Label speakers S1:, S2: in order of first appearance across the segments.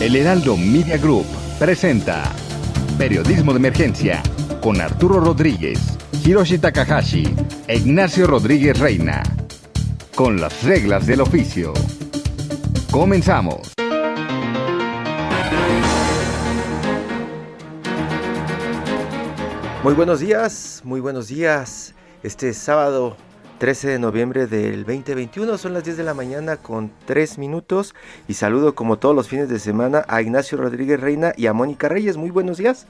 S1: El Heraldo Media Group presenta Periodismo de Emergencia con Arturo Rodríguez, Hiroshi Takahashi e Ignacio Rodríguez Reina. Con las reglas del oficio. Comenzamos.
S2: Muy buenos días, muy buenos días. Este sábado 13 de noviembre del 2021 son las 10 de la mañana con 3 minutos y saludo como todos los fines de semana a Ignacio Rodríguez Reina y a Mónica Reyes. Muy buenos días.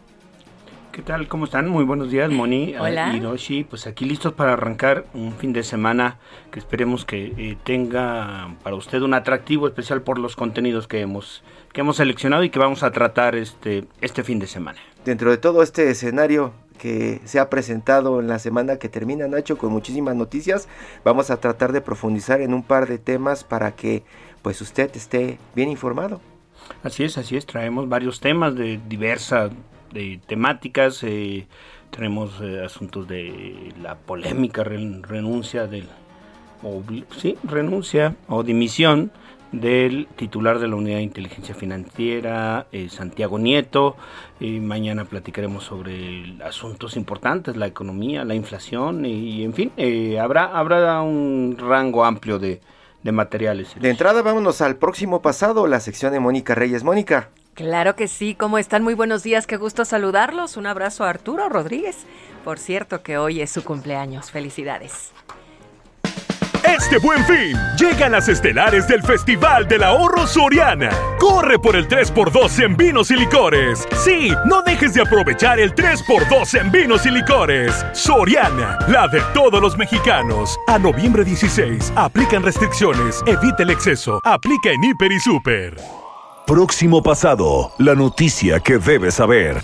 S3: ¿Qué tal? ¿Cómo están? Muy buenos días, Moni,
S4: Hola.
S3: Hiroshi. Pues aquí listos para arrancar un fin de semana que esperemos que eh, tenga para usted un atractivo especial por los contenidos que hemos que hemos seleccionado y que vamos a tratar este este fin de semana.
S2: Dentro de todo este escenario que se ha presentado en la semana que termina, Nacho, con muchísimas noticias, vamos a tratar de profundizar en un par de temas para que pues usted esté bien informado.
S3: Así es, así es. Traemos varios temas de diversas de temáticas. eh, tenemos eh, asuntos de la polémica ren- renuncia del o, sí, renuncia o dimisión del titular de la Unidad de Inteligencia Financiera, eh, Santiago Nieto. Eh, mañana platicaremos sobre asuntos importantes, la economía, la inflación y, en fin, eh, habrá, habrá un rango amplio de, de materiales.
S2: De entrada, vámonos al próximo pasado, la sección de Mónica Reyes. Mónica.
S4: Claro que sí, ¿cómo están? Muy buenos días, qué gusto saludarlos. Un abrazo a Arturo Rodríguez. Por cierto que hoy es su cumpleaños. Felicidades.
S5: Este buen fin, llegan las estelares del Festival del Ahorro Soriana. Corre por el 3x2 en vinos y licores. Sí, no dejes de aprovechar el 3x2 en vinos y licores. Soriana, la de todos los mexicanos. A noviembre 16, aplican restricciones, evita el exceso, aplica en Hiper y Super.
S6: Próximo pasado, la noticia que debes saber.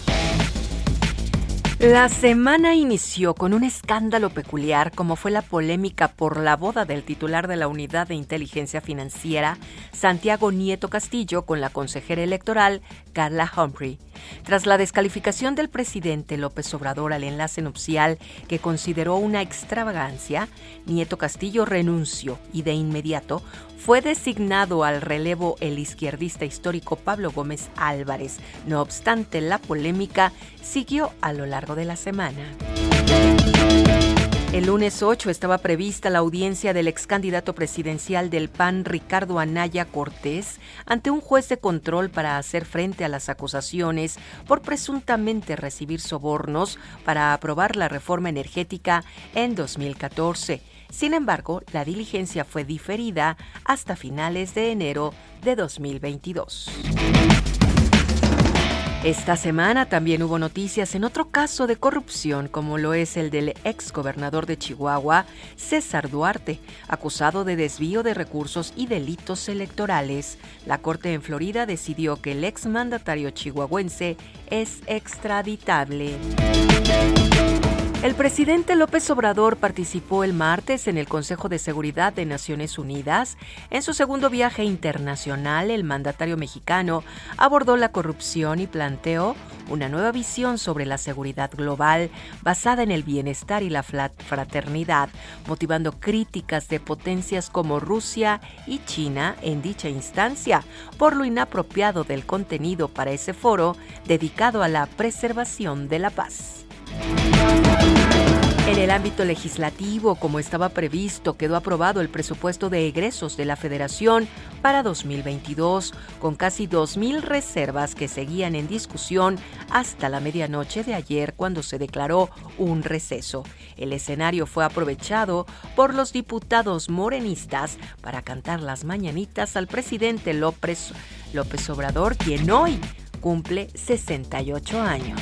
S4: La semana inició con un escándalo peculiar como fue la polémica por la boda del titular de la Unidad de Inteligencia Financiera, Santiago Nieto Castillo, con la consejera electoral, Carla Humphrey. Tras la descalificación del presidente López Obrador al enlace nupcial que consideró una extravagancia, Nieto Castillo renunció y de inmediato fue designado al relevo el izquierdista histórico Pablo Gómez Álvarez. No obstante, la polémica siguió a lo largo de la semana. El lunes 8 estaba prevista la audiencia del ex candidato presidencial del PAN, Ricardo Anaya Cortés, ante un juez de control para hacer frente a las acusaciones por presuntamente recibir sobornos para aprobar la reforma energética en 2014. Sin embargo, la diligencia fue diferida hasta finales de enero de 2022. Esta semana también hubo noticias en otro caso de corrupción, como lo es el del ex gobernador de Chihuahua, César Duarte, acusado de desvío de recursos y delitos electorales. La Corte en Florida decidió que el ex mandatario chihuahuense es extraditable. El presidente López Obrador participó el martes en el Consejo de Seguridad de Naciones Unidas. En su segundo viaje internacional, el mandatario mexicano abordó la corrupción y planteó una nueva visión sobre la seguridad global basada en el bienestar y la fraternidad, motivando críticas de potencias como Rusia y China en dicha instancia por lo inapropiado del contenido para ese foro dedicado a la preservación de la paz. En el ámbito legislativo, como estaba previsto, quedó aprobado el presupuesto de egresos de la Federación para 2022, con casi 2.000 reservas que seguían en discusión hasta la medianoche de ayer cuando se declaró un receso. El escenario fue aprovechado por los diputados morenistas para cantar las mañanitas al presidente López, López Obrador, quien hoy cumple 68 años.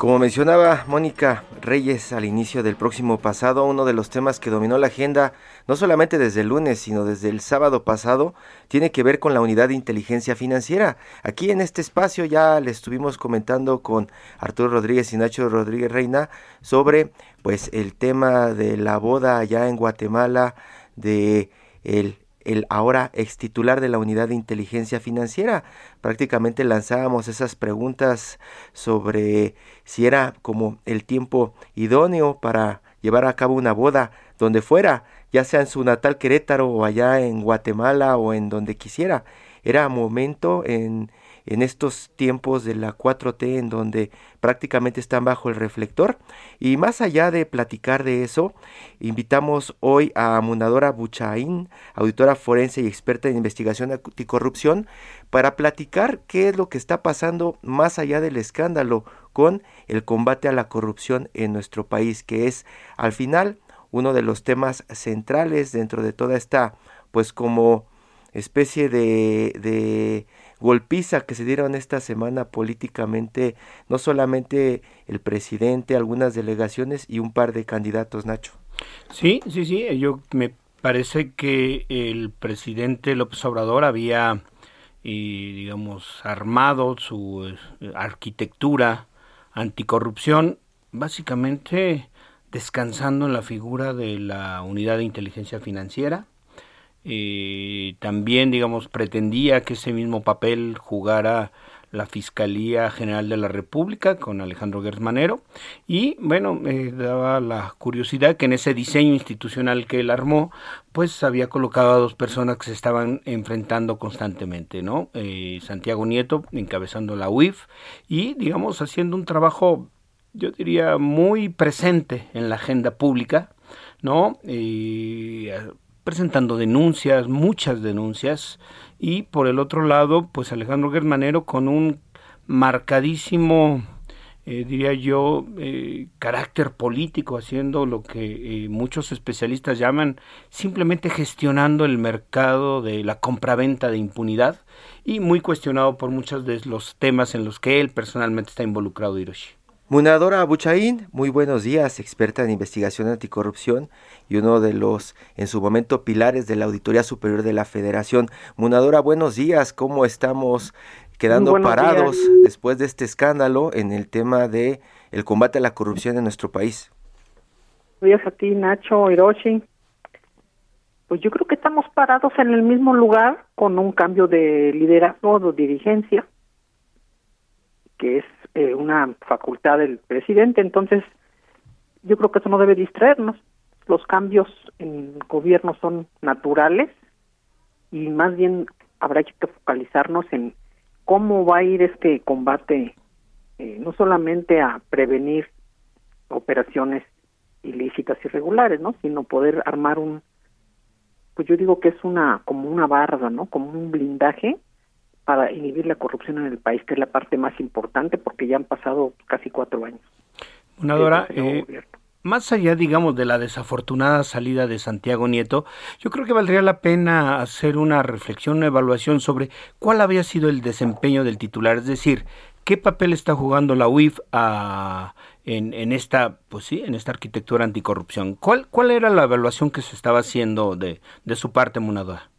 S2: Como mencionaba Mónica Reyes al inicio del próximo pasado, uno de los temas que dominó la agenda, no solamente desde el lunes, sino desde el sábado pasado, tiene que ver con la unidad de inteligencia financiera. Aquí en este espacio ya le estuvimos comentando con Arturo Rodríguez y Nacho Rodríguez Reina sobre pues el tema de la boda allá en Guatemala de el el ahora ex titular de la unidad de inteligencia financiera. Prácticamente lanzábamos esas preguntas sobre si era como el tiempo idóneo para llevar a cabo una boda donde fuera, ya sea en su natal Querétaro o allá en Guatemala o en donde quisiera. Era momento en en estos tiempos de la 4T en donde prácticamente están bajo el reflector. Y más allá de platicar de eso, invitamos hoy a Munadora Buchaín, auditora forense y experta en investigación anticorrupción, para platicar qué es lo que está pasando más allá del escándalo con el combate a la corrupción en nuestro país, que es al final uno de los temas centrales dentro de toda esta, pues como especie de, de golpiza que se dieron esta semana políticamente, no solamente el presidente, algunas delegaciones y un par de candidatos, Nacho.
S3: Sí, sí, sí, yo me parece que el presidente López Obrador había, y, digamos, armado su eh, arquitectura anticorrupción, básicamente descansando en la figura de la unidad de inteligencia financiera, eh, también, digamos, pretendía que ese mismo papel jugara la Fiscalía General de la República con Alejandro Gersmanero y bueno, eh, daba la curiosidad que en ese diseño institucional que él armó, pues había colocado a dos personas que se estaban enfrentando constantemente, ¿no? Eh, Santiago Nieto encabezando la UIF y digamos haciendo un trabajo, yo diría, muy presente en la agenda pública, ¿no? Presentando denuncias, muchas denuncias, y por el otro lado, pues Alejandro Germanero con un marcadísimo, eh, diría yo, eh, carácter político, haciendo lo que eh, muchos especialistas llaman simplemente gestionando el mercado de la compraventa de impunidad y muy cuestionado por muchos de los temas en los que él personalmente está involucrado, Hiroshi.
S2: Munadora Abuchaín, muy buenos días, experta en investigación anticorrupción y uno de los, en su momento, pilares de la Auditoría Superior de la Federación. Munadora, buenos días, ¿cómo estamos quedando parados después de este escándalo en el tema de el combate a la corrupción en nuestro país?
S7: Buenos días a ti, Nacho, Hiroshi. Pues yo creo que estamos parados en el mismo lugar con un cambio de liderazgo, de dirigencia, que es eh, una facultad del presidente, entonces yo creo que eso no debe distraernos. Los cambios en gobierno son naturales y más bien habrá que focalizarnos en cómo va a ir este combate, eh, no solamente a prevenir operaciones ilícitas irregulares, ¿no? Sino poder armar un, pues yo digo que es una como una barda, ¿no? Como un blindaje para inhibir la corrupción en el país, que es la parte más importante porque ya han pasado casi cuatro años.
S3: Una eh, más allá, digamos, de la desafortunada salida de Santiago Nieto, yo creo que valdría la pena hacer una reflexión, una evaluación sobre cuál había sido el desempeño del titular, es decir, qué papel está jugando la UIF a, en, en, esta, pues sí, en esta arquitectura anticorrupción. ¿Cuál, cuál era la evaluación que se estaba haciendo de, de su parte, Munadora?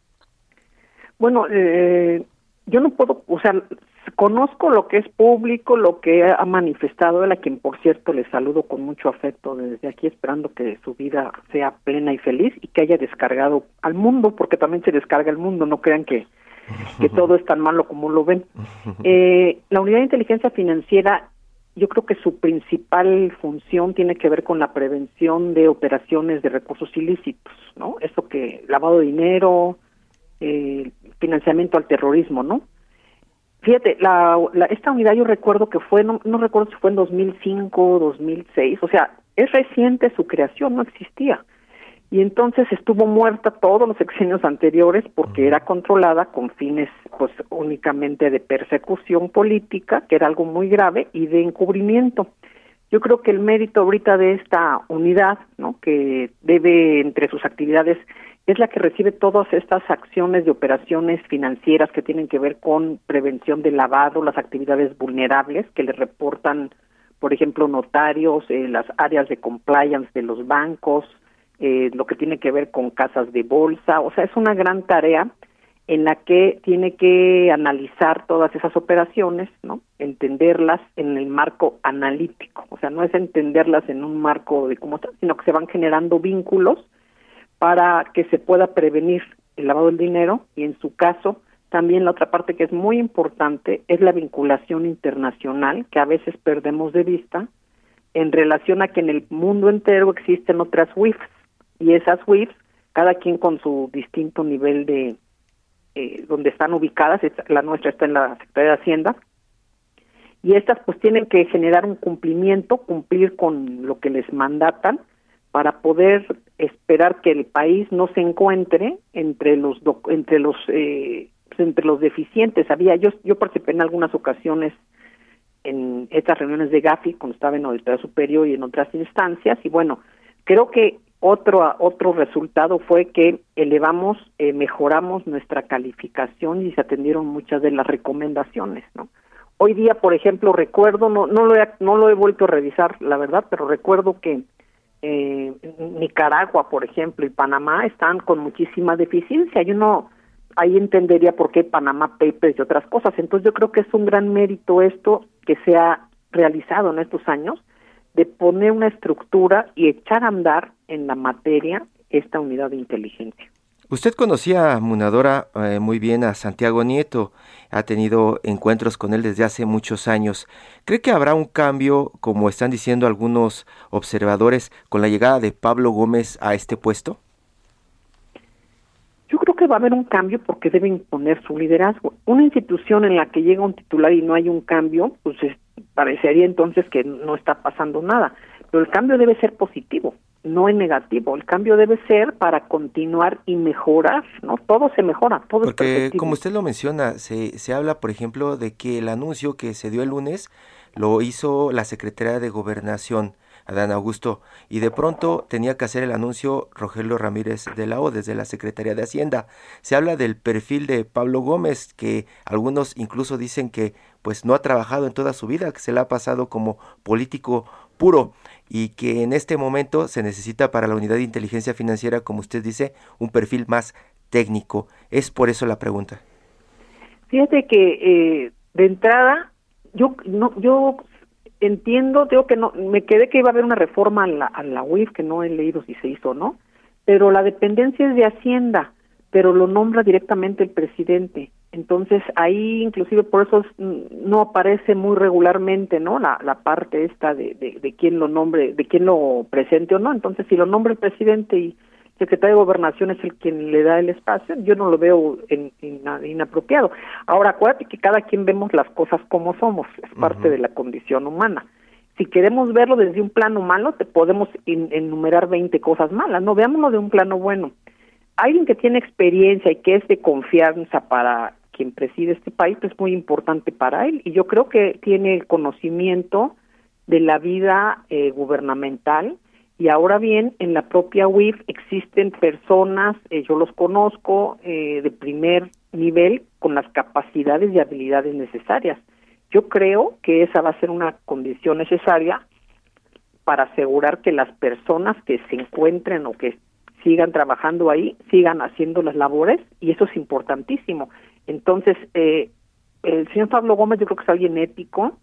S7: Bueno, eh, yo no puedo, o sea, conozco lo que es público, lo que ha manifestado él, a quien por cierto le saludo con mucho afecto desde aquí, esperando que su vida sea plena y feliz y que haya descargado al mundo, porque también se descarga el mundo, no crean que, que todo es tan malo como lo ven. Eh, la unidad de inteligencia financiera, yo creo que su principal función tiene que ver con la prevención de operaciones de recursos ilícitos, ¿no? Eso que lavado de dinero, eh, financiamiento al terrorismo, ¿no? Fíjate, la, esta unidad yo recuerdo que fue, no, no recuerdo si fue en 2005, 2006, o sea, es reciente su creación, no existía. Y entonces estuvo muerta todos los sexenios anteriores porque era controlada con fines pues únicamente de persecución política, que era algo muy grave, y de encubrimiento. Yo creo que el mérito ahorita de esta unidad, ¿no? que debe entre sus actividades es la que recibe todas estas acciones de operaciones financieras que tienen que ver con prevención del lavado, las actividades vulnerables que le reportan por ejemplo, notarios, eh, las áreas de compliance de los bancos, eh, lo que tiene que ver con casas de bolsa, o sea, es una gran tarea en la que tiene que analizar todas esas operaciones, ¿no? Entenderlas en el marco analítico, o sea, no es entenderlas en un marco de cómo están, sino que se van generando vínculos para que se pueda prevenir el lavado del dinero y en su caso también la otra parte que es muy importante es la vinculación internacional que a veces perdemos de vista en relación a que en el mundo entero existen otras WIFs y esas WIFs cada quien con su distinto nivel de eh, donde están ubicadas, la nuestra está en la Secretaría de Hacienda, y estas pues tienen que generar un cumplimiento, cumplir con lo que les mandatan para poder esperar que el país no se encuentre entre los entre los eh, entre los deficientes. Había yo yo participé en algunas ocasiones en estas reuniones de Gafi cuando estaba en Auditoría Superior y en otras instancias y bueno, creo que otro, otro resultado fue que elevamos, eh, mejoramos nuestra calificación y se atendieron muchas de las recomendaciones, ¿no? Hoy día, por ejemplo, recuerdo, no, no, lo, he, no lo he vuelto a revisar, la verdad, pero recuerdo que eh, Nicaragua, por ejemplo, y Panamá están con muchísima deficiencia y uno ahí entendería por qué Panamá Papers y otras cosas. Entonces yo creo que es un gran mérito esto que se ha realizado en estos años de poner una estructura y echar a andar en la materia esta unidad de inteligencia.
S2: Usted conocía, Munadora, eh, muy bien a Santiago Nieto, ha tenido encuentros con él desde hace muchos años. ¿Cree que habrá un cambio, como están diciendo algunos observadores, con la llegada de Pablo Gómez a este puesto?
S7: Yo creo que va a haber un cambio porque debe imponer su liderazgo. Una institución en la que llega un titular y no hay un cambio, pues parecería entonces que no está pasando nada. Pero el cambio debe ser positivo no es negativo, el cambio debe ser para continuar y mejorar, ¿no? Todo se mejora, todo
S2: Porque como usted lo menciona, se, se habla, por ejemplo, de que el anuncio que se dio el lunes lo hizo la Secretaría de Gobernación, Adán Augusto, y de pronto tenía que hacer el anuncio Rogelio Ramírez de la O desde la Secretaría de Hacienda. Se habla del perfil de Pablo Gómez, que algunos incluso dicen que pues no ha trabajado en toda su vida, que se le ha pasado como político puro y que en este momento se necesita para la unidad de inteligencia financiera, como usted dice, un perfil más técnico. Es por eso la pregunta.
S7: Fíjate que eh, de entrada yo no yo entiendo, digo que no me quedé que iba a haber una reforma a la, a la UIF que no he leído si se hizo o no, pero la dependencia es de Hacienda, pero lo nombra directamente el presidente. Entonces ahí inclusive por eso no aparece muy regularmente, ¿no? La, la parte esta de, de, de quién lo nombre, de quién lo presente o no. Entonces si lo nombra el presidente y el secretario de gobernación es el quien le da el espacio, yo no lo veo en, inapropiado. Ahora acuérdate que cada quien vemos las cosas como somos, es parte de la condición humana. Si queremos verlo desde un plano malo, te podemos enumerar 20 cosas malas, no veámoslo de un plano bueno alguien que tiene experiencia y que es de confianza para quien preside este país es muy importante para él y yo creo que tiene el conocimiento de la vida eh, gubernamental y ahora bien en la propia UIF existen personas eh, yo los conozco eh, de primer nivel con las capacidades y habilidades necesarias yo creo que esa va a ser una condición necesaria para asegurar que las personas que se encuentren o que sigan trabajando ahí, sigan haciendo las labores y eso es importantísimo. Entonces, eh, el señor Pablo Gómez yo creo que es alguien ético,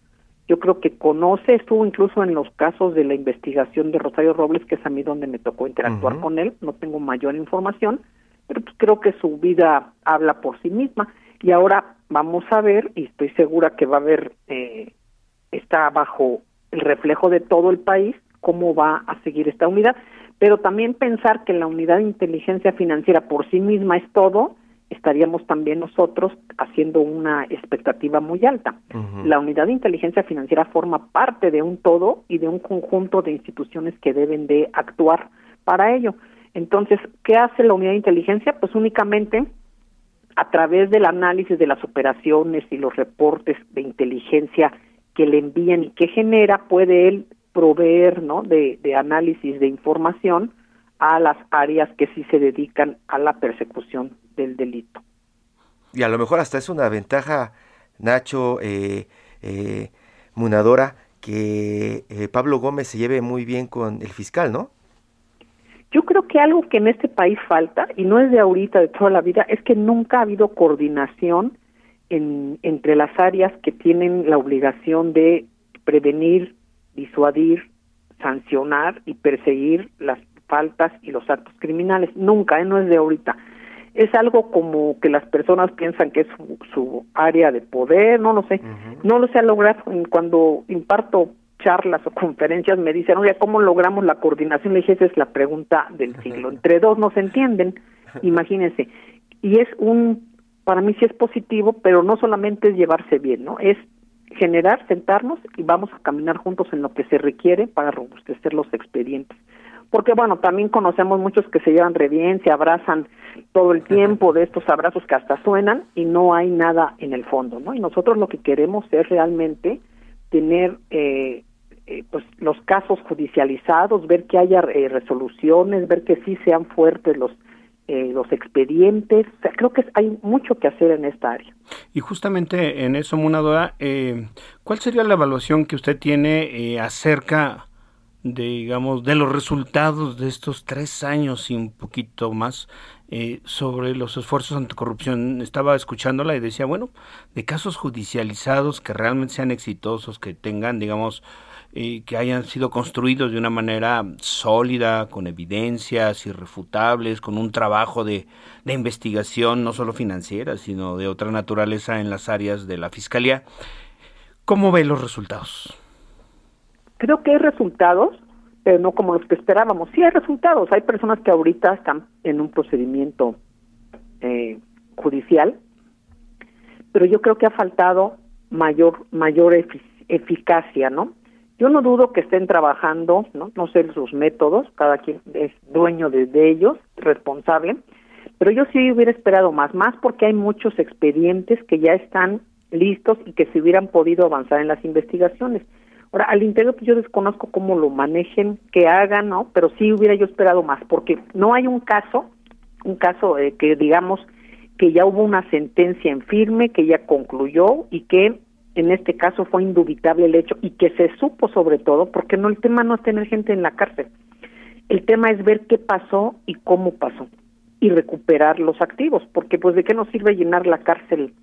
S7: yo creo que conoce, estuvo incluso en los casos de la investigación de Rosario Robles, que es a mí donde me tocó interactuar con él, no tengo mayor información, pero pues creo que su vida habla por sí misma. Y ahora vamos a ver, y estoy segura que va a haber, eh, está bajo el reflejo de todo el país, cómo va a seguir esta unidad, pero también pensar que la unidad de inteligencia financiera por sí misma es todo, estaríamos también nosotros haciendo una expectativa muy alta. La unidad de inteligencia financiera forma parte de un todo y de un conjunto de instituciones que deben de actuar para ello. Entonces, ¿qué hace la unidad de inteligencia? Pues únicamente a través del análisis de las operaciones y los reportes de inteligencia que le envían y que genera, puede él proveer ¿no? de, de análisis de información a las áreas que sí se dedican a la persecución del delito.
S2: Y a lo mejor hasta es una ventaja, Nacho, eh, eh, Munadora, que eh, Pablo Gómez se lleve muy bien con el fiscal, ¿no?
S7: Yo creo que algo que en este país falta, y no es de ahorita, de toda la vida, es que nunca ha habido coordinación en, entre las áreas que tienen la obligación de prevenir, disuadir, sancionar y perseguir las faltas y los actos criminales. Nunca, ¿eh? no es de ahorita. Es algo como que las personas piensan que es su, área de poder, no lo sé. No lo sé lograr. Cuando imparto charlas o conferencias me dicen, oye, ¿cómo logramos la coordinación? Le dije, esa es la pregunta del siglo. Entre dos no se entienden, imagínense. Y es un, para mí sí es positivo, pero no solamente es llevarse bien, ¿no? Es generar, sentarnos y vamos a caminar juntos en lo que se requiere para robustecer los expedientes. Porque bueno, también conocemos muchos que se llevan re bien, se abrazan todo el tiempo de estos abrazos que hasta suenan y no hay nada en el fondo, ¿no? Y nosotros lo que queremos es realmente tener eh, eh, pues los casos judicializados, ver que haya eh, resoluciones, ver que sí sean fuertes los eh, los expedientes. O sea, creo que hay mucho que hacer en esta área.
S3: Y justamente en eso, Munadora, ¿cuál sería la evaluación que usted tiene acerca de, digamos, de los resultados de estos tres años y un poquito más sobre los esfuerzos anticorrupción. Estaba escuchándola y decía, bueno, de casos judicializados que realmente sean exitosos, que tengan, digamos, que hayan sido construidos de una manera sólida, con evidencias irrefutables, con un trabajo de, de investigación no solo financiera, sino de otra naturaleza en las áreas de la Fiscalía. ¿Cómo ve los resultados?
S7: Creo que hay resultados, pero no como los que esperábamos. Sí hay resultados. Hay personas que ahorita están en un procedimiento eh, judicial, pero yo creo que ha faltado mayor mayor eficacia, ¿no? Yo no dudo que estén trabajando, no, no sé sus métodos, cada quien es dueño de, ellos, responsable, pero yo sí hubiera esperado más, más porque hay muchos expedientes que ya están listos y que se hubieran podido avanzar en las investigaciones. Ahora, al interior pues yo desconozco cómo lo manejen, qué hagan, ¿no? Pero sí hubiera yo esperado más, porque no hay un caso, un caso eh, que digamos que ya hubo una sentencia en firme, que ya concluyó y que en este caso fue indubitable el hecho y que se supo sobre todo, porque no el tema no es tener gente en la cárcel, el tema es ver qué pasó y cómo pasó y recuperar los activos, porque pues de qué nos sirve llenar la cárcel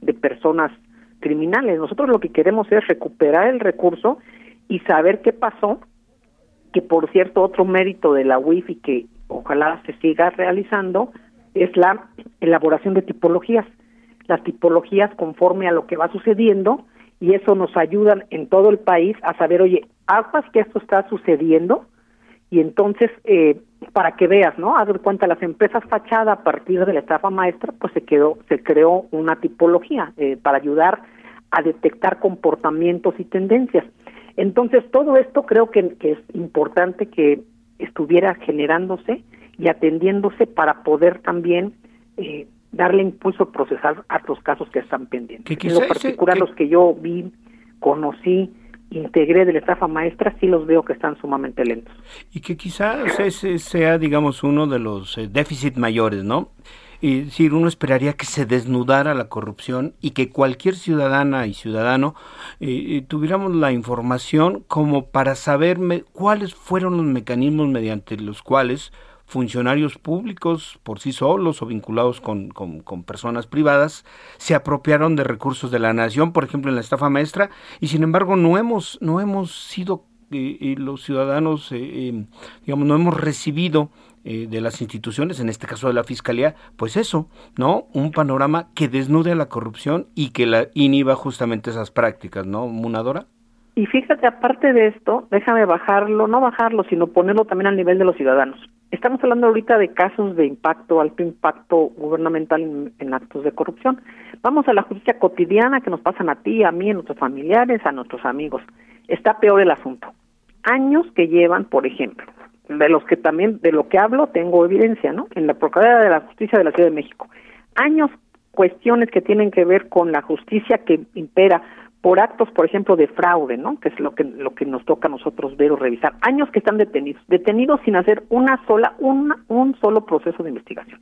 S7: de personas criminales. Nosotros lo que queremos es recuperar el recurso y saber qué pasó, que por cierto otro mérito de la WIFI que ojalá se siga realizando es la elaboración de tipologías las tipologías conforme a lo que va sucediendo y eso nos ayuda en todo el país a saber, oye, aguas que esto está sucediendo y entonces eh, para que veas, ¿no? Haz de cuenta las empresas fachada a partir de la estafa maestra, pues se quedó, se creó una tipología eh, para ayudar a detectar comportamientos y tendencias. Entonces todo esto creo que, que es importante que estuviera generándose y atendiéndose para poder también eh, darle impulso a procesar a los casos que están pendientes. en lo particular, los que yo vi, conocí, integré de la estafa maestra, sí los veo que están sumamente lentos.
S3: Y que quizás ese sea, digamos, uno de los eh, déficits mayores, ¿no? Es decir, uno esperaría que se desnudara la corrupción y que cualquier ciudadana y ciudadano eh, eh, tuviéramos la información como para saber cuáles fueron los mecanismos mediante los cuales funcionarios públicos por sí solos o vinculados con, con, personas privadas se apropiaron de recursos de la nación, por ejemplo en la estafa maestra, y sin embargo no hemos, no hemos sido eh, eh, los ciudadanos, eh, digamos, no hemos recibido de las instituciones, en este caso de la Fiscalía, pues eso, ¿no? Un panorama que desnude a la corrupción y que la inhiba justamente esas prácticas, ¿no, Munadora?
S7: Y fíjate, aparte de esto, déjame bajarlo, no bajarlo, sino ponerlo también al nivel de los ciudadanos. Estamos hablando ahorita de casos de impacto, alto impacto gubernamental en, actos de corrupción. Vamos a la justicia cotidiana que nos pasan a ti, a mí, a nuestros familiares, a nuestros amigos. Está peor el asunto. Años que llevan, por ejemplo, de los que también, de lo que hablo, tengo evidencia, ¿no? En la Procuraduría de la Justicia de la Ciudad de México. Años, cuestiones que tienen que ver con la justicia que impera por actos, por ejemplo, de fraude, ¿no? Que es lo que lo que nos toca a nosotros ver o revisar. Años que están detenidos, detenidos sin hacer una sola una, un solo proceso de investigación.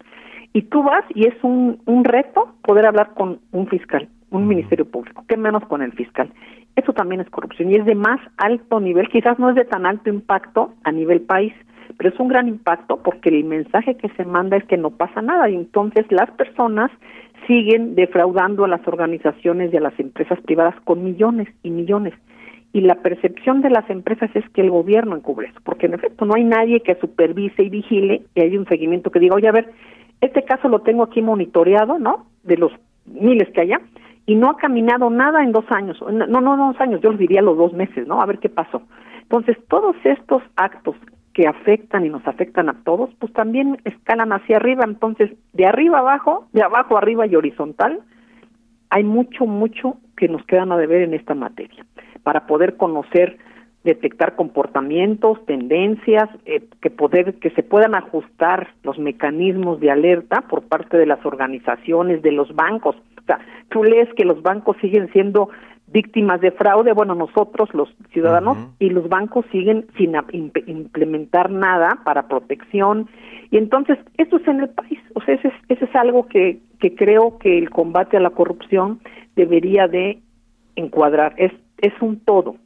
S7: Y tú vas y es un, un reto poder hablar con un fiscal, un ministerio público, qué menos con el fiscal. Eso también es corrupción y es de más alto nivel, quizás no es de tan alto impacto a nivel país, pero es un gran impacto porque el mensaje que se manda es que no pasa nada y entonces las personas siguen defraudando a las organizaciones y a las empresas privadas con millones y millones. Y la percepción de las empresas es que el gobierno encubre eso, porque en efecto no hay nadie que supervise y vigile y hay un seguimiento que diga, oye, a ver, este caso lo tengo aquí monitoreado, ¿no? De los miles que haya, y no ha caminado nada en dos años, no, no, dos años, yo les diría los dos meses, ¿no? A ver qué pasó. Entonces, todos estos actos que afectan y nos afectan a todos, pues también escalan hacia arriba. Entonces, de arriba abajo, de abajo arriba y horizontal, hay mucho, mucho que nos quedan a deber en esta materia para poder conocer, detectar comportamientos, tendencias, eh, que poder que se puedan ajustar los mecanismos de alerta por parte de las organizaciones, de los bancos. O sea, tú lees que los bancos siguen siendo víctimas de fraude, bueno, nosotros los ciudadanos y los bancos siguen sin implementar nada para protección. Y entonces esto es en el país, o sea, ese es, ese es algo que, que creo que el combate a la corrupción debería de encuadrar, es, es un todo,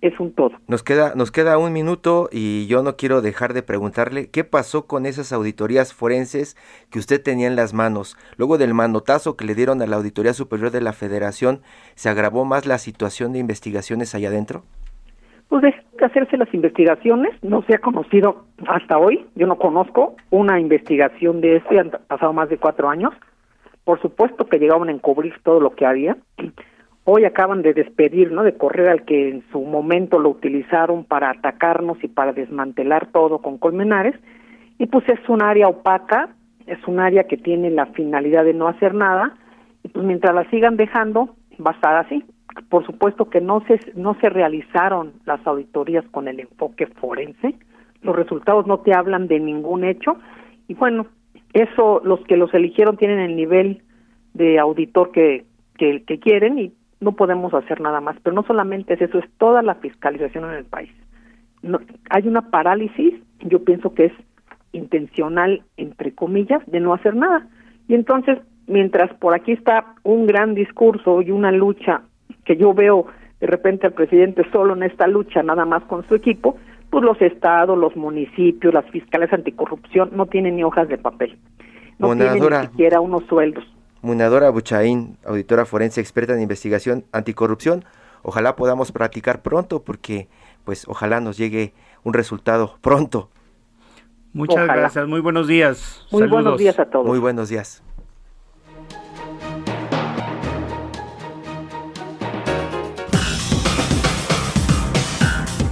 S7: es un todo.
S2: Nos queda, nos queda un minuto y yo no quiero dejar de preguntarle qué pasó con esas auditorías forenses que usted tenía en las manos. Luego del manotazo que le dieron a la Auditoría Superior de la Federación, ¿se agravó más la situación de investigaciones allá adentro?
S7: Pues de hacerse las investigaciones, no se ha conocido hasta hoy, yo no conozco una investigación de esto, han pasado más de cuatro años. Por supuesto que llegaban a encubrir todo lo que había hoy acaban de despedir, ¿no? De correr al que en su momento lo utilizaron para atacarnos y para desmantelar todo con Colmenares. Y pues es un área opaca, es un área que tiene la finalidad de no hacer nada. Y pues mientras la sigan dejando, va a estar así. Por supuesto que no se, no se realizaron las auditorías con el enfoque forense. Los resultados no te hablan de ningún hecho. Y bueno, eso los que los eligieron tienen el nivel de auditor que, que, que quieren y no podemos hacer nada más. Pero no solamente es eso, es toda la fiscalización en el país. No, hay una parálisis, yo pienso que es intencional, entre comillas, de no hacer nada. Y entonces, mientras por aquí está un gran discurso y una lucha que yo veo de repente al presidente solo en esta lucha, nada más con su equipo, pues los estados, los municipios, las fiscales anticorrupción no tienen ni hojas de papel. No tienen ni siquiera unos sueldos.
S2: Munadora Buchaín, auditora forense experta en investigación anticorrupción. Ojalá podamos practicar pronto porque pues ojalá nos llegue un resultado pronto.
S3: Muchas gracias, muy buenos días.
S7: Muy buenos días a todos.
S2: Muy buenos días.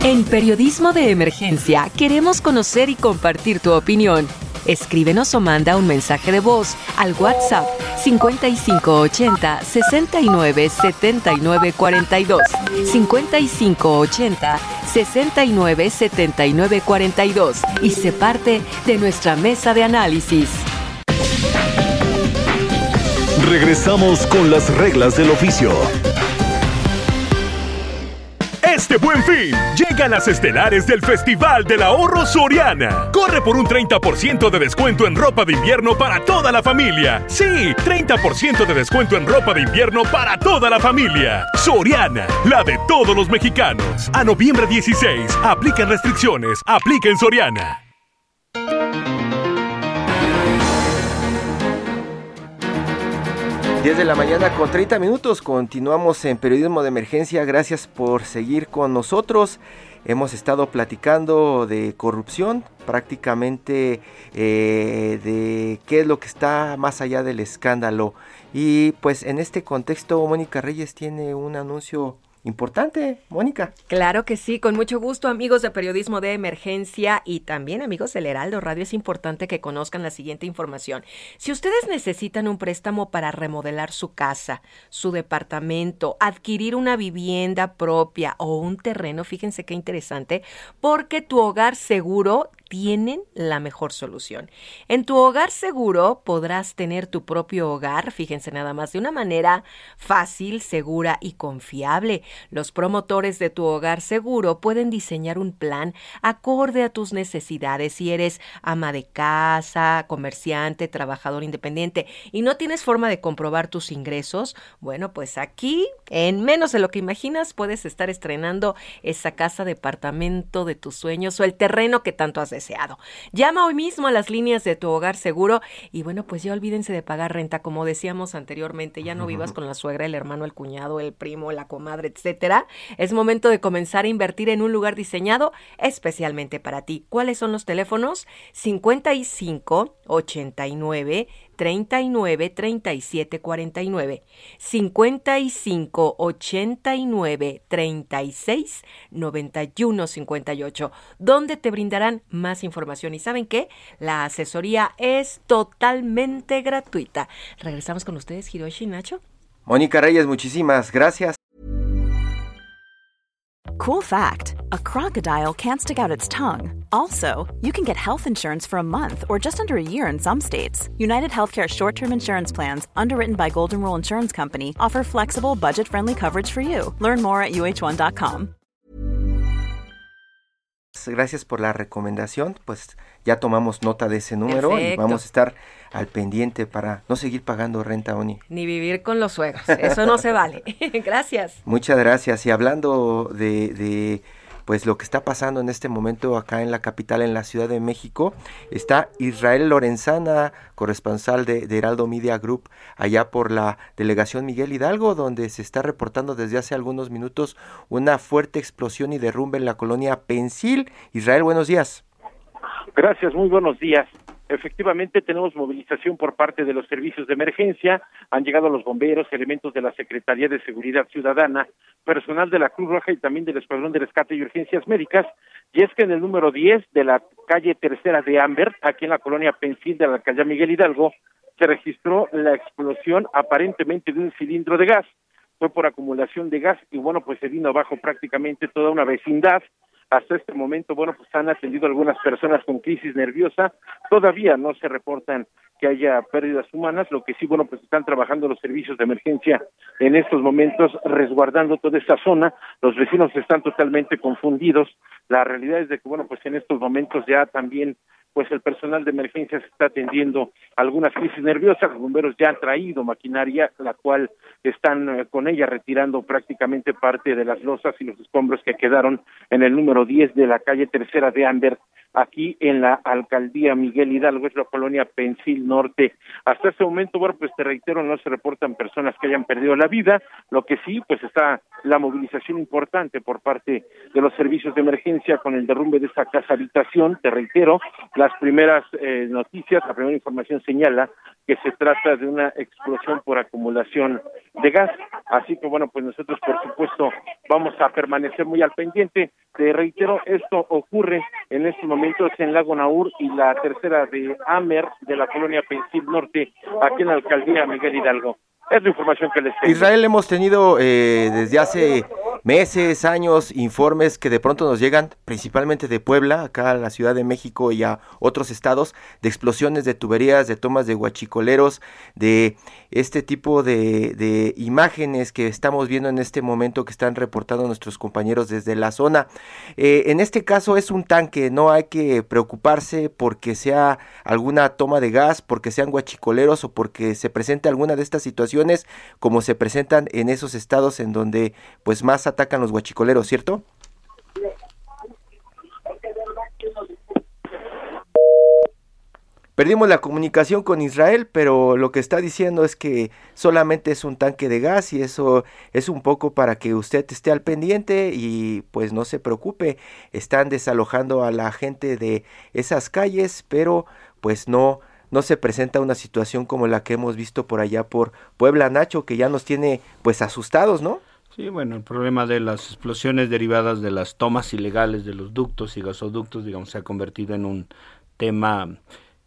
S4: En Periodismo de Emergencia queremos conocer y compartir tu opinión. Escríbenos o manda un mensaje de voz al WhatsApp 5580 69 79 42. 5580 69 79 42 y se parte de nuestra mesa de análisis.
S6: Regresamos con las reglas del oficio.
S5: Este buen fin, llegan las estelares del Festival del Ahorro Soriana. Corre por un 30% de descuento en ropa de invierno para toda la familia. Sí, 30% de descuento en ropa de invierno para toda la familia. Soriana, la de todos los mexicanos. A noviembre 16, aplican restricciones, aplica en Soriana.
S2: 10 de la mañana con 30 minutos. Continuamos en Periodismo de Emergencia. Gracias por seguir con nosotros. Hemos estado platicando de corrupción, prácticamente eh, de qué es lo que está más allá del escándalo. Y pues en este contexto, Mónica Reyes tiene un anuncio importante, Mónica.
S4: Claro que sí, con mucho gusto, amigos de Periodismo de Emergencia y también amigos del Heraldo Radio. Es importante que conozcan la siguiente información. Si ustedes necesitan un préstamo para remodelar su casa, su departamento, adquirir una vivienda propia o un terreno, fíjense qué interesante, porque tu hogar seguro tienen la mejor solución. En tu hogar seguro podrás tener tu propio hogar, fíjense nada más, de una manera fácil, segura y confiable. Los promotores de tu hogar seguro pueden diseñar un plan acorde a tus necesidades si eres ama de casa, comerciante, trabajador independiente y no tienes forma de comprobar tus ingresos. Bueno, pues aquí, en menos de lo que imaginas, puedes estar estrenando esa casa, departamento de tus sueños o el terreno que tanto has deseado. Llama hoy mismo a las líneas de tu hogar seguro y bueno, pues ya olvídense de pagar renta, como decíamos anteriormente, ya no vivas con la suegra, el hermano, el cuñado, el primo, la comadre, etcétera. Es momento de comenzar a invertir en un lugar diseñado especialmente para ti. ¿Cuáles son los teléfonos? 55 89 39 37 49 55 89 36 91 58 donde te brindarán más información y saben que la asesoría es totalmente gratuita. Regresamos con ustedes Hiroshi Nacho.
S2: Mónica Reyes, muchísimas gracias.
S8: Cool fact, a crocodile can't stick out its tongue. Also, you can get health insurance for a month or just under a year in some states. United Healthcare short term insurance plans, underwritten by Golden Rule Insurance Company, offer flexible, budget friendly coverage for you. Learn more at uh1.com.
S2: Gracias por la recomendación. Pues ya tomamos nota de ese número Perfecto. y vamos a estar al pendiente para no seguir pagando renta, Oni.
S4: Ni vivir con los suegros, eso no se vale. gracias.
S2: Muchas gracias. Y hablando de, de pues lo que está pasando en este momento acá en la capital, en la Ciudad de México, está Israel Lorenzana, corresponsal de, de, Heraldo Media Group, allá por la delegación Miguel Hidalgo, donde se está reportando desde hace algunos minutos una fuerte explosión y derrumbe en la colonia Pensil. Israel, buenos días.
S9: Gracias, muy buenos días. Efectivamente, tenemos movilización por parte de los servicios de emergencia. Han llegado los bomberos, elementos de la Secretaría de Seguridad Ciudadana, personal de la Cruz Roja y también del Escuadrón de Rescate y Urgencias Médicas. Y es que en el número 10 de la calle Tercera de Amber, aquí en la colonia Pensil de la calle Miguel Hidalgo, se registró la explosión aparentemente de un cilindro de gas. Fue por acumulación de gas y bueno, pues se vino abajo prácticamente toda una vecindad hasta este momento, bueno, pues han atendido algunas personas con crisis nerviosa. Todavía no se reportan que haya pérdidas humanas, lo que sí, bueno, pues están trabajando los servicios de emergencia en estos momentos resguardando toda esta zona. Los vecinos están totalmente confundidos. La realidad es de que, bueno, pues en estos momentos ya también pues el personal de emergencia se está atendiendo algunas crisis nerviosas, los bomberos ya han traído maquinaria, la cual están eh, con ella retirando prácticamente parte de las losas y los escombros que quedaron en el número 10 de la calle tercera de Amber, aquí en la alcaldía Miguel Hidalgo, es la colonia Pensil Norte. Hasta este momento, bueno, pues te reitero, no se reportan personas que hayan perdido la vida, lo que sí, pues está la movilización importante por parte de los servicios de emergencia con el derrumbe de esta casa habitación, te reitero, las primeras eh, noticias, la primera información señala que se trata de una explosión por acumulación de gas. Así que bueno, pues nosotros por supuesto vamos a permanecer muy al pendiente. Te reitero, esto ocurre en estos momentos en Lago Naur y la tercera de Amer de la colonia Pensil Norte, aquí en la alcaldía Miguel Hidalgo. Es la información que les tengo.
S2: Israel hemos tenido eh, desde hace meses, años, informes que de pronto nos llegan, principalmente de Puebla, acá a la Ciudad de México y a otros estados, de explosiones de tuberías, de tomas de guachicoleros, de este tipo de, imágenes que estamos viendo en este momento que están reportando nuestros compañeros desde la zona. Eh, en este caso es un tanque, no hay que preocuparse porque sea alguna toma de gas, porque sean guachicoleros o porque se presente alguna de estas situaciones como se presentan en esos estados en donde pues más atacan los guachicoleros, ¿cierto? Perdimos la comunicación con Israel, pero lo que está diciendo es que solamente es un tanque de gas y eso es un poco para que usted esté al pendiente y pues no se preocupe. Están desalojando a la gente de esas calles, pero pues no no se presenta una situación como la que hemos visto por allá por Puebla Nacho que ya nos tiene pues asustados, ¿no?
S3: Sí, bueno, el problema de las explosiones derivadas de las tomas ilegales de los ductos y gasoductos, digamos, se ha convertido en un tema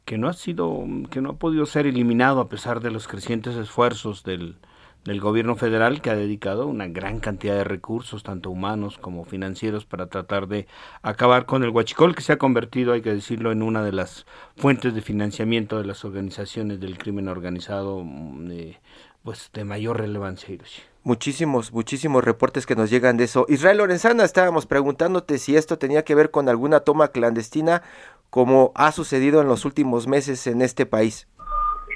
S3: que no ha sido, que no ha podido ser eliminado a pesar de los crecientes esfuerzos del, gobierno federal que ha dedicado una gran cantidad de recursos, tanto humanos como financieros, para tratar de acabar con el huachicol que se ha convertido, hay que decirlo, en una de las fuentes de financiamiento de las organizaciones del crimen organizado mm, eh, pues de mayor relevancia, Hiroshi.
S2: Muchísimos, muchísimos reportes que nos llegan de eso. Israel Lorenzana, estábamos preguntándote si esto tenía que ver con alguna toma clandestina, como ha sucedido en los últimos meses en este país.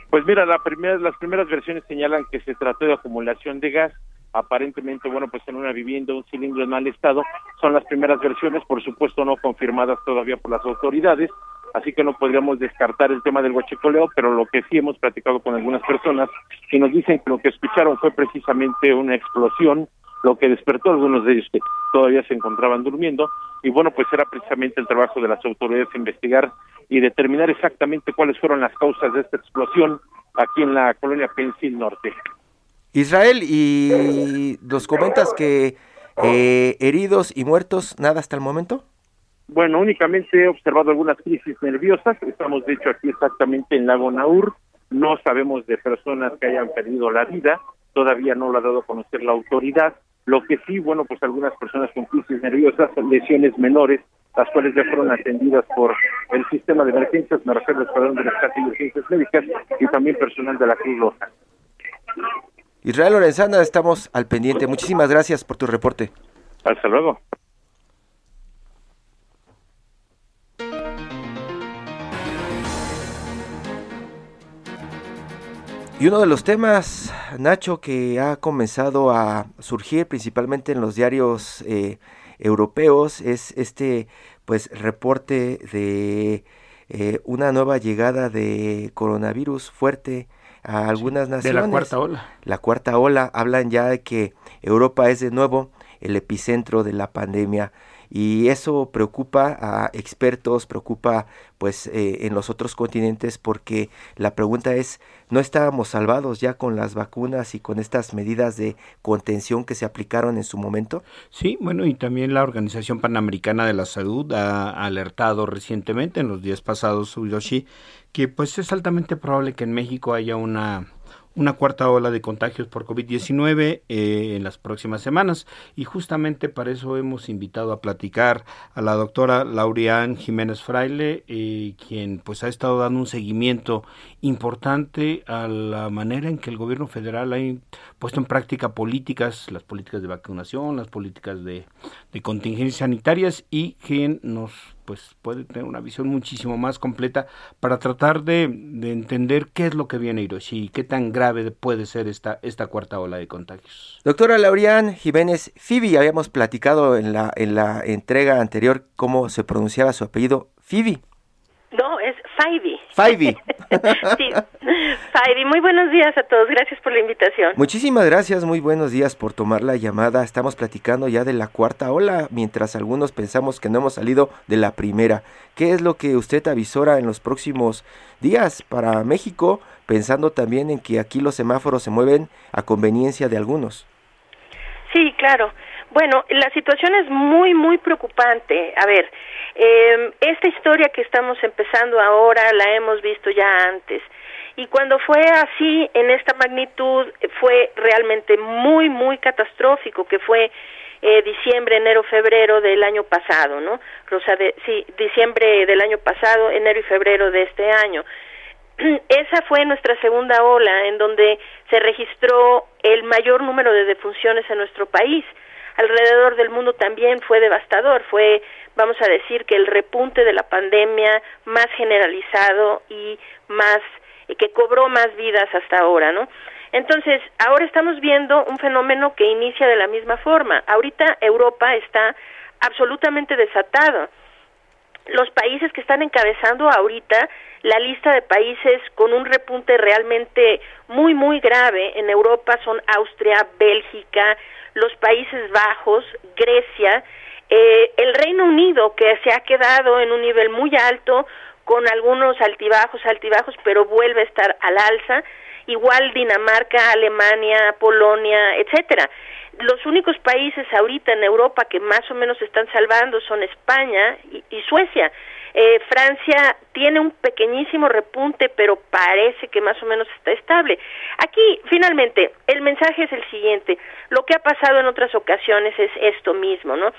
S9: Pues mira, la primera, las primeras versiones señalan que se trató de acumulación de gas, aparentemente, bueno, pues en una vivienda, un cilindro en mal estado, son las primeras versiones, por supuesto no confirmadas todavía por las autoridades, así que no podríamos descartar el tema del huachicoleo, pero lo que sí hemos platicado con algunas personas y nos dicen que lo que escucharon fue precisamente una explosión, lo que despertó a algunos de ellos que todavía se encontraban durmiendo, y bueno, pues era precisamente el trabajo de las autoridades investigar y determinar exactamente cuáles fueron las causas de esta explosión aquí en la colonia Pensil Norte.
S2: Israel, y nos comentas que eh, heridos y muertos, nada hasta el momento.
S9: Bueno, únicamente he observado algunas crisis nerviosas. Estamos, de hecho, aquí exactamente en Lago Naur. No sabemos de personas que hayan perdido la vida. Todavía no lo ha dado a conocer la autoridad. Lo que sí, bueno, pues algunas personas con crisis nerviosas, lesiones menores, las cuales ya fueron atendidas por el sistema de emergencias, me refiero al Escuadrón de Rescate y Urgencias Médicas y también personal de la Cruz Roja.
S2: Israel Lorenzana, estamos al pendiente. Muchísimas gracias por tu reporte.
S9: Hasta luego.
S2: Y uno de los temas, Nacho, que ha comenzado a surgir principalmente en los diarios eh, europeos es este pues reporte de eh, una nueva llegada de coronavirus fuerte a algunas naciones.
S3: De la cuarta ola.
S2: La cuarta ola. Hablan ya de que Europa es de nuevo el epicentro de la pandemia y eso preocupa a expertos, preocupa pues eh, en los otros continentes porque la pregunta es, ¿no estábamos salvados ya con las vacunas y con estas medidas de contención que se aplicaron en su momento?
S3: Sí, bueno, y también la Organización Panamericana de la Salud ha alertado recientemente en los días pasados, Uyoshi, que pues es altamente probable que en México haya una una cuarta ola de contagios por COVID-19 eh, en las próximas semanas. Y justamente para eso hemos invitado a platicar a la doctora Laurian Jiménez Fraile, eh, quien pues ha estado dando un seguimiento importante a la manera en que el gobierno federal ha puesto en práctica políticas, las políticas de vacunación, las políticas de, de contingencias sanitarias y quien nos pues puede tener una visión muchísimo más completa para tratar de, entender qué es lo que viene Hiroshi y qué tan grave puede ser esta, esta cuarta ola de contagios.
S2: Doctora Laurian Jiménez Fibi, habíamos platicado en la, en la entrega anterior cómo se pronunciaba su apellido Fibi.
S10: No, es Faivi.
S2: Faivi.
S10: sí. Muy buenos días a todos. Gracias por la invitación.
S2: Muchísimas gracias. Muy buenos días por tomar la llamada. Estamos platicando ya de la cuarta ola, mientras algunos pensamos que no hemos salido de la primera. ¿Qué es lo que usted avisora en los próximos días para México, pensando también en que aquí los semáforos se mueven a conveniencia de algunos?
S10: Sí, claro. Bueno, la situación es muy, muy preocupante. A ver, eh, esta historia que estamos empezando ahora la hemos visto ya antes. Y cuando fue así, en esta magnitud, fue realmente muy, muy catastrófico, que fue eh, diciembre, enero, febrero del año pasado, ¿no? O sea, de, sí, diciembre del año pasado, enero y febrero de este año. Esa fue nuestra segunda ola, en donde se registró el mayor número de defunciones en nuestro país alrededor del mundo también fue devastador, fue, vamos a decir, que el repunte de la pandemia más generalizado y más, que cobró más vidas hasta ahora, ¿no? Entonces, ahora estamos viendo un fenómeno que inicia de la misma forma. Ahorita Europa está absolutamente desatado. Los países que están encabezando ahorita la lista de países con un repunte realmente muy, muy grave en Europa son Austria, Bélgica, los Países Bajos, Grecia, eh, el Reino Unido, que se ha quedado en un nivel muy alto, con algunos altibajos, altibajos, pero vuelve a estar al alza, igual Dinamarca, Alemania, Polonia, etcétera. Los únicos países ahorita en Europa que más o menos están salvando son España y, Suecia. Eh, Francia tiene un pequeñísimo repunte, pero parece que más o menos está estable. Aquí, finalmente, el mensaje es el siguiente. Lo que ha pasado en otras ocasiones es esto mismo, ¿no?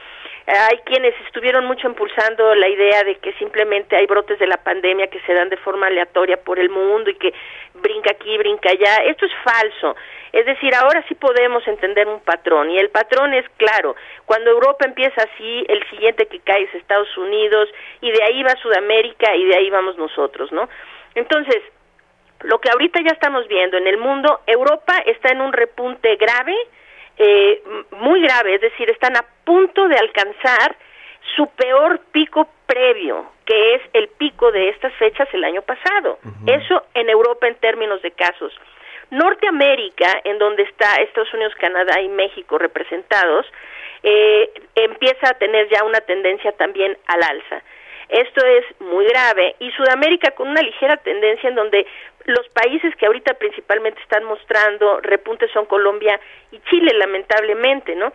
S10: Hay quienes estuvieron mucho impulsando la idea de que simplemente hay brotes de la pandemia que se dan de forma aleatoria por el mundo y que brinca aquí, brinca allá. Esto es falso. Es decir, ahora sí podemos entender un patrón y el patrón es claro. Cuando Europa empieza así, el siguiente que cae es Estados Unidos y de ahí va Sudamérica y de ahí vamos nosotros, ¿no? Entonces, lo que ahorita ya estamos viendo en el mundo, Europa está en un repunte grave, eh, muy grave, es decir, están a punto de alcanzar su peor pico previo, que es el pico de estas fechas el año pasado. Eso en Europa en términos de casos. Norteamérica, en donde está Estados Unidos, Canadá y México representados, eh, empieza a tener ya una tendencia también al alza. Esto es muy grave y Sudamérica con una ligera tendencia en donde los países que ahorita principalmente están mostrando repuntes son Colombia y Chile, lamentablemente, ¿no?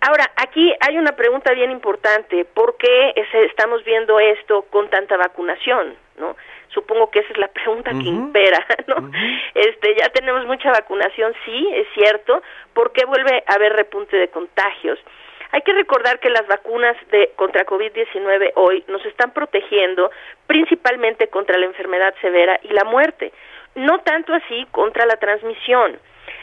S10: Ahora, aquí hay una pregunta bien importante. ¿Por qué estamos viendo esto con tanta vacunación? ¿no? Supongo que esa es la pregunta que impera, ¿no? Este, ya tenemos mucha vacunación, sí, es cierto. ¿Por qué vuelve a haber repunte de contagios? Hay que recordar que las vacunas de contra COVID-19 hoy nos están protegiendo principalmente contra la enfermedad severa y la muerte, no tanto así contra la transmisión.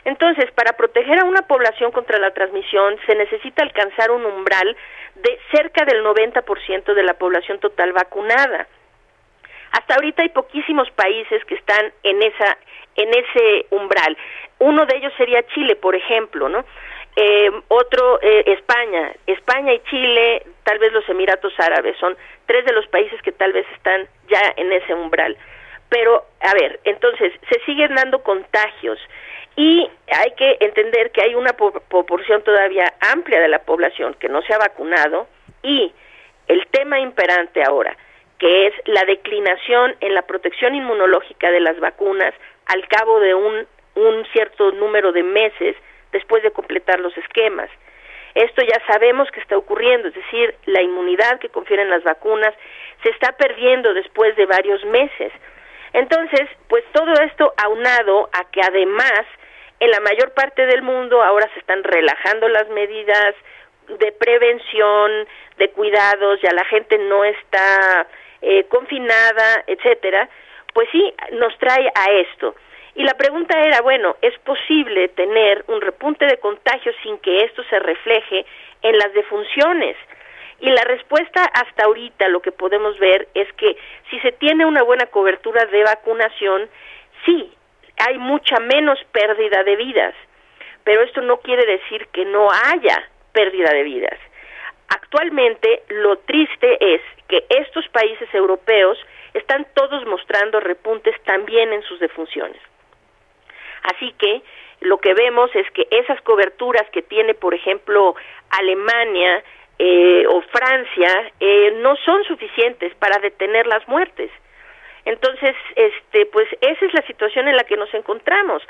S10: Entonces, para proteger a una población contra la transmisión se necesita alcanzar un umbral de cerca del 90% de la población total vacunada. Hasta ahorita hay poquísimos países que están en esa en ese umbral. Uno de ellos sería Chile, por ejemplo, ¿no? Eh, otro, eh, España. España y Chile, tal vez los Emiratos Árabes, son tres de los países que tal vez están ya en ese umbral. Pero, a ver, entonces, se siguen dando contagios y hay que entender que hay una proporción todavía amplia de la población que no se ha vacunado y el tema imperante ahora, que es la declinación en la protección inmunológica de las vacunas al cabo de un, un cierto número de meses, después de completar los esquemas. Esto ya sabemos que está ocurriendo, es decir, la inmunidad que confieren las vacunas se está perdiendo después de varios meses. Entonces, pues todo esto aunado a que además en la mayor parte del mundo ahora se están relajando las medidas de prevención, de cuidados, ya la gente no está eh, confinada, etcétera, pues sí nos trae a esto. Y la pregunta era, bueno, ¿es posible tener un repunte de contagios sin que esto se refleje en las defunciones? Y la respuesta hasta ahorita, lo que podemos ver es que si se tiene una buena cobertura de vacunación, sí, hay mucha menos pérdida de vidas, pero esto no quiere decir que no haya pérdida de vidas. Actualmente lo triste es que estos países europeos están todos mostrando repuntes también en sus defunciones. Así que lo que vemos es que esas coberturas que tiene, por ejemplo, Alemania eh, o Francia, eh, no son suficientes para detener las muertes. Entonces, este, pues esa es la situación en la que nos encontramos.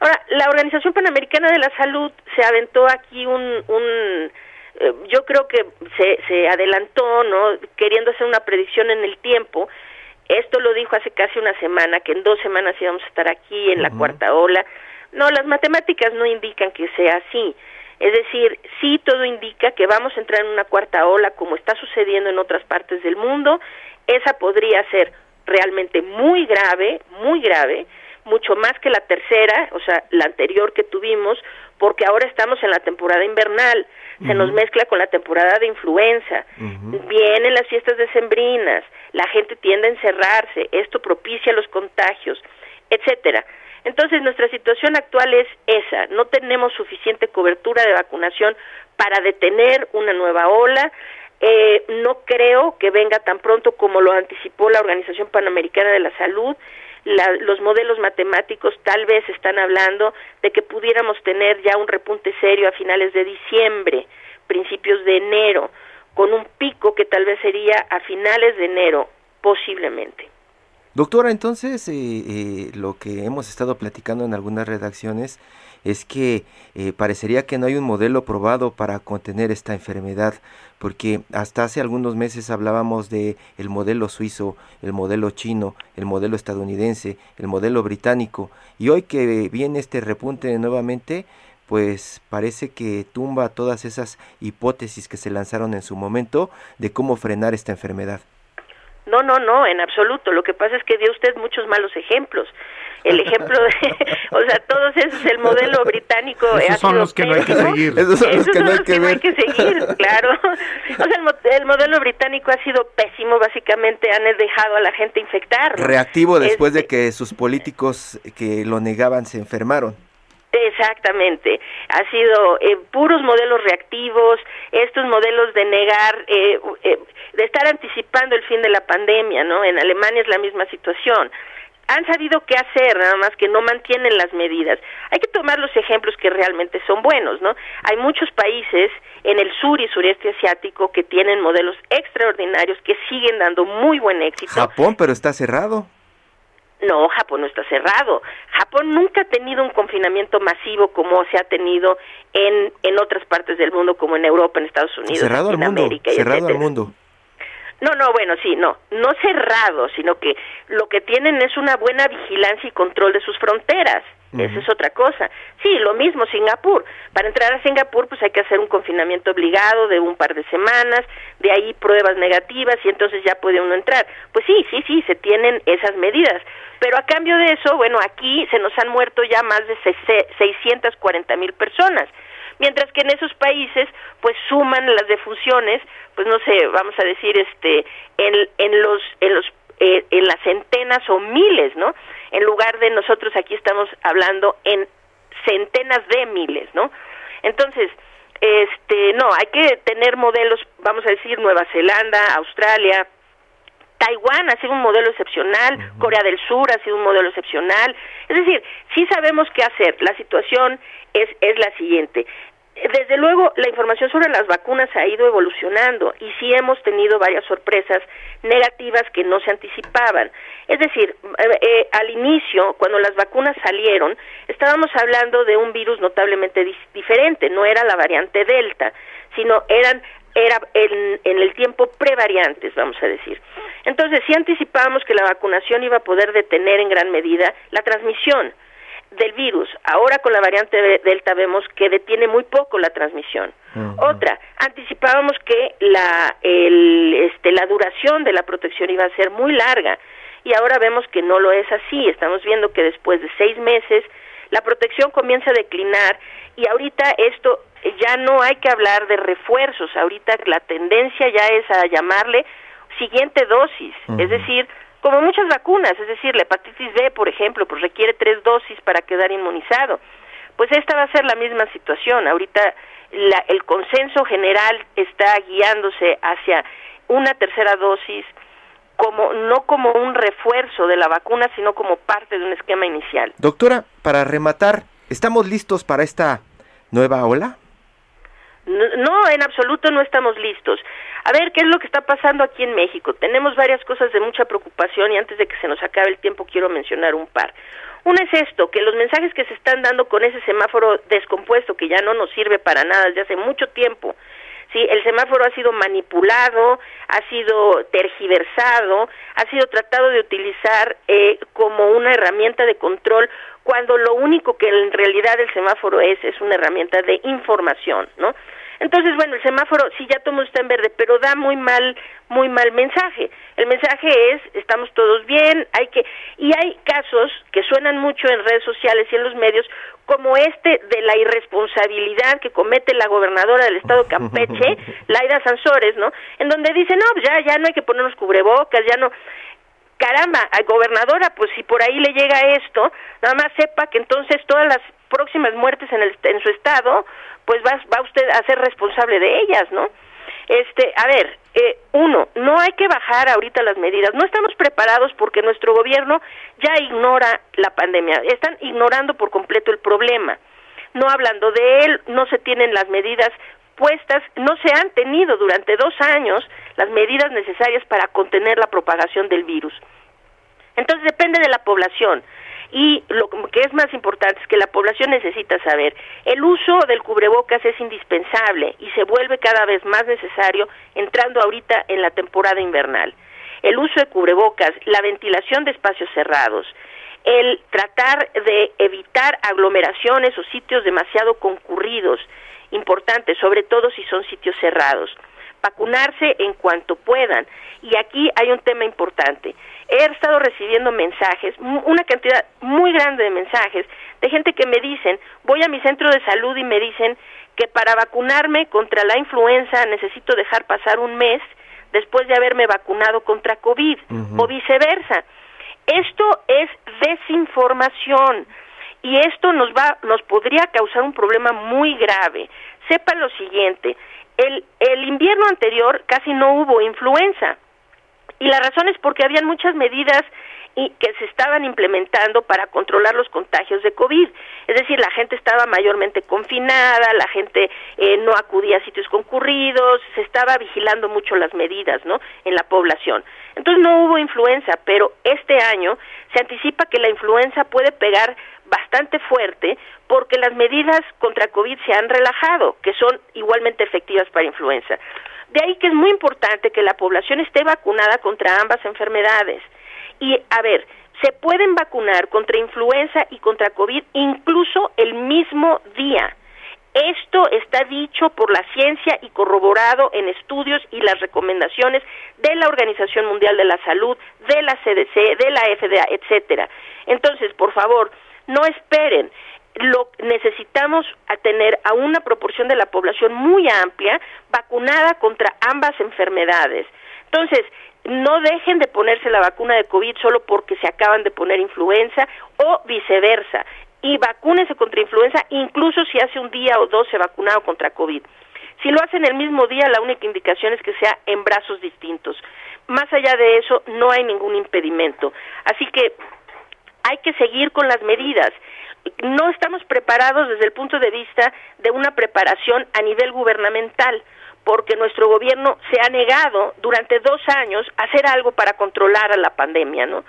S10: Ahora, la Organización Panamericana de la Salud se aventó aquí un, un eh, yo creo que se, se adelantó, ¿no? Queriendo hacer una predicción en el tiempo. Esto lo dijo hace casi una semana, que en dos semanas íbamos a estar aquí en la cuarta ola. No, las matemáticas no indican que sea así. Es decir, sí todo indica que vamos a entrar en una cuarta ola como está sucediendo en otras partes del mundo. Esa podría ser realmente muy grave, muy grave, mucho más que la tercera, o sea, la anterior que tuvimos, porque ahora estamos en la temporada invernal, se nos mezcla con la temporada de influenza, vienen las fiestas decembrinas, la gente tiende a encerrarse, esto propicia los contagios, etcétera. Entonces, nuestra situación actual es esa, no tenemos suficiente cobertura de vacunación para detener una nueva ola, eh, no creo que venga tan pronto como lo anticipó la Organización Panamericana de la Salud. Los modelos matemáticos tal vez están hablando de que pudiéramos tener ya un repunte serio a finales de diciembre, principios de enero, con un pico que tal vez sería a finales de enero, posiblemente.
S2: Doctora, entonces eh, eh, lo que hemos estado platicando en algunas redacciones es que eh, parecería que no hay un modelo probado para contener esta enfermedad, porque hasta hace algunos meses hablábamos de el modelo suizo, el modelo chino, el modelo estadounidense, el modelo británico, y hoy que viene este repunte nuevamente, pues parece que tumba todas esas hipótesis que se lanzaron en su momento de cómo frenar esta enfermedad.
S10: No, no, no, en absoluto. Lo que pasa es que dio usted muchos malos ejemplos. El ejemplo de, o sea, todos esos, el modelo británico.
S3: Esos son los que no hay que seguir.
S2: Esos son los que, no, hay que,
S10: hay que seguir, claro. O sea, el, modelo británico ha sido pésimo, básicamente han dejado a la gente infectar.
S2: Reactivo después de este que sus políticos que lo negaban se enfermaron.
S10: Exactamente, ha sido eh, puros modelos reactivos, estos modelos de negar, eh, eh, de estar anticipando el fin de la pandemia, ¿no? En Alemania es la misma situación. Han sabido qué hacer, nada más que no mantienen las medidas. Hay que tomar los ejemplos que realmente son buenos, ¿no? Hay muchos países en el sur y sureste asiático que tienen modelos extraordinarios que siguen dando muy buen éxito.
S2: Japón, pero está cerrado.
S10: No, Japón no está cerrado. Japón nunca ha tenido un confinamiento masivo como se ha tenido en, en otras partes del mundo, como en Europa, en Estados Unidos,
S2: cerrado
S10: en
S2: mundo,
S10: América.
S2: Cerrado al mundo.
S10: No, no, bueno, sí, no, no cerrado, sino que lo que tienen es una buena vigilancia y control de sus fronteras. Esa es otra cosa. Sí, lo mismo Singapur. Para entrar a Singapur, pues hay que hacer un confinamiento obligado de un par de semanas, de ahí pruebas negativas y entonces ya puede uno entrar. Pues sí, sí, sí, se tienen esas medidas. Pero a cambio de eso, bueno, aquí se nos han muerto ya más de 640 mil personas mientras que en esos países pues suman las defunciones pues no sé vamos a decir este en, en los en los eh, en las centenas o miles no en lugar de nosotros aquí estamos hablando en centenas de miles no entonces este no hay que tener modelos vamos a decir Nueva Zelanda Australia Taiwán ha sido un modelo excepcional, Corea del Sur ha sido un modelo excepcional. Es decir, sí sabemos qué hacer. La situación es, es la siguiente. Desde luego, la información sobre las vacunas ha ido evolucionando y sí hemos tenido varias sorpresas negativas que no se anticipaban. Es decir, eh, eh, al inicio, cuando las vacunas salieron, estábamos hablando de un virus notablemente diferente, no era la variante Delta, sino eran era en, en el tiempo prevariantes, vamos a decir. Entonces, sí anticipábamos que la vacunación iba a poder detener en gran medida la transmisión del virus. Ahora con la variante Delta vemos que detiene muy poco la transmisión. Otra, anticipábamos que la, el, este, la duración de la protección iba a ser muy larga y ahora vemos que no lo es así. Estamos viendo que después de seis meses la protección comienza a declinar y ahorita esto ya no hay que hablar de refuerzos, ahorita la tendencia ya es a llamarle siguiente dosis, es decir, como muchas vacunas, es decir, la hepatitis B, por ejemplo, pues requiere tres dosis para quedar inmunizado. Pues esta va a ser la misma situación. Ahorita la, el consenso general está guiándose hacia una tercera dosis como no como un refuerzo de la vacuna, sino como parte de un esquema inicial.
S2: Doctora, para rematar, ¿estamos listos para esta nueva ola?
S10: No, en absoluto no estamos listos. A ver, ¿qué es lo que está pasando aquí en México? Tenemos varias cosas de mucha preocupación y antes de que se nos acabe el tiempo quiero mencionar un par. Una es esto, que los mensajes que se están dando con ese semáforo descompuesto que ya no nos sirve para nada desde hace mucho tiempo, Sí, el semáforo ha sido manipulado, ha sido tergiversado, ha sido tratado de utilizar eh, como una herramienta de control cuando lo único que en realidad el semáforo es es una herramienta de información, ¿no? Entonces, bueno, el semáforo sí ya todo está en verde, pero da muy mal, muy mal mensaje. El mensaje es, estamos todos bien, hay que, y hay casos que suenan mucho en redes sociales y en los medios, como este de la irresponsabilidad que comete la gobernadora del estado Campeche, Laida Sansores, ¿no? En donde dice, no, ya, ya no hay que ponernos cubrebocas, ya no, caramba, gobernadora, pues si por ahí le llega esto, nada más sepa que entonces todas las próximas muertes en, el, en su estado, pues va, va usted a ser responsable de ellas, ¿no? Este, a ver, eh, uno, no hay que bajar ahorita las medidas. No estamos preparados porque nuestro gobierno ya ignora la pandemia. Están ignorando por completo el problema. No hablando de él, no se tienen las medidas puestas, no se han tenido durante dos años las medidas necesarias para contener la propagación del virus. Entonces depende de la población. Y lo que es más importante es que la población necesita saber, el uso del cubrebocas es indispensable y se vuelve cada vez más necesario entrando ahorita en la temporada invernal. El uso de cubrebocas, la ventilación de espacios cerrados, el tratar de evitar aglomeraciones o sitios demasiado concurridos, importante, sobre todo si son sitios cerrados. Vacunarse en cuanto puedan. Y aquí hay un tema importante. He estado recibiendo mensajes, una cantidad muy grande de mensajes, de gente que me dicen, voy a mi centro de salud y me dicen que para vacunarme contra la influenza necesito dejar pasar un mes después de haberme vacunado contra COVID o viceversa. Esto es desinformación y esto nos va nos podría causar un problema muy grave. Sepa lo siguiente, el, el invierno anterior casi no hubo influenza y la razón es porque habían muchas medidas y que se estaban implementando para controlar los contagios de COVID. Es decir, la gente estaba mayormente confinada, la gente eh, no acudía a sitios concurridos, se estaba vigilando mucho las medidas, ¿no? En la población. Entonces no hubo influenza, pero este año se anticipa que la influenza puede pegar bastante fuerte porque las medidas contra COVID se han relajado, que son igualmente efectivas para influenza. De ahí que es muy importante que la población esté vacunada contra ambas enfermedades. Y a ver, se pueden vacunar contra influenza y contra COVID incluso el mismo día. Esto está dicho por la ciencia y corroborado en estudios y las recomendaciones de la Organización Mundial de la Salud, de la CDC, de la FDA, etcétera. Entonces, por favor, no esperen. Lo necesitamos a tener a una proporción de la población muy amplia vacunada contra ambas enfermedades. Entonces, no dejen de ponerse la vacuna de COVID solo porque se acaban de poner influenza o viceversa. Y vacúnense contra influenza incluso si hace un día o dos se vacunado contra COVID. Si lo hacen el mismo día, la única indicación es que sea en brazos distintos. Más allá de eso, no hay ningún impedimento. Así que hay que seguir con las medidas. No estamos preparados desde el punto de vista de una preparación a nivel gubernamental porque nuestro gobierno se ha negado durante dos años a hacer algo para controlar a la pandemia, ¿no?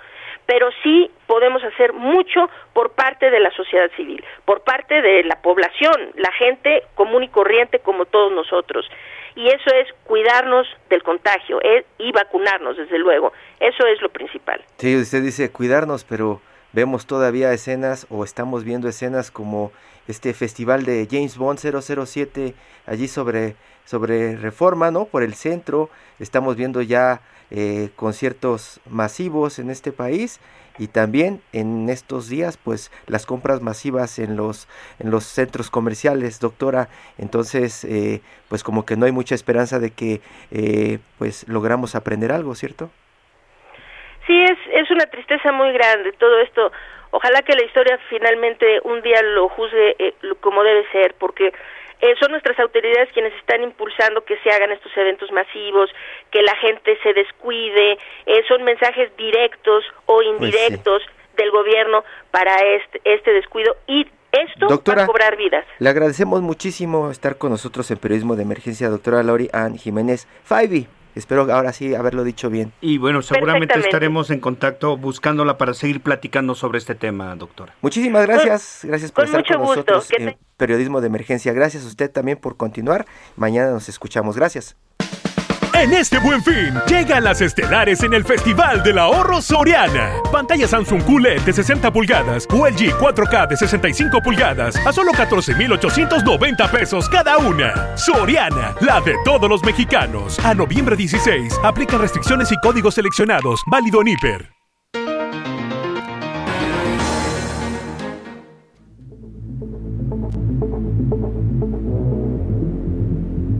S10: Pero sí podemos hacer mucho por parte de la sociedad civil, por parte de la población, la gente común y corriente como todos nosotros. Y eso es cuidarnos del contagio eh, y vacunarnos, desde luego. Eso es lo principal.
S2: Sí, usted dice cuidarnos, pero vemos todavía escenas o estamos viendo escenas como este festival de James Bond 007 allí sobre sobre reforma, ¿no? Por el centro, estamos viendo ya eh, conciertos masivos en este país y también en estos días pues las compras masivas en los en los centros comerciales doctora. Entonces eh, pues como que no hay mucha esperanza de que eh, pues logramos aprender algo cierto
S10: sí es es una tristeza muy grande todo esto ojalá que la historia finalmente un día lo juzgue como debe ser porque eh, son nuestras autoridades quienes están impulsando que se hagan estos eventos masivos, que la gente se descuide, eh, son mensajes directos o pues indirectos del gobierno para este, este descuido y esto
S2: doctora,
S10: va a cobrar vidas.
S2: Le agradecemos muchísimo estar con nosotros en Periodismo de Emergencia, doctora Lori Ann Jiménez Faibi. Espero ahora sí haberlo dicho bien.
S3: Y bueno, seguramente estaremos en contacto buscándola para seguir platicando sobre este tema, doctora.
S2: Muchísimas gracias. Gracias por estar con nosotros en Periodismo de Emergencia. Gracias a usted también por continuar. Mañana nos escuchamos. Gracias.
S5: En este buen fin, llegan las estelares en el Festival del Ahorro Soriana. Pantalla Samsung QLED de 60 pulgadas o LG 4K de 65 pulgadas a solo 14,890 pesos cada una. Soriana, la de todos los mexicanos. A noviembre 16, aplican restricciones y códigos seleccionados. Válido en Hiper.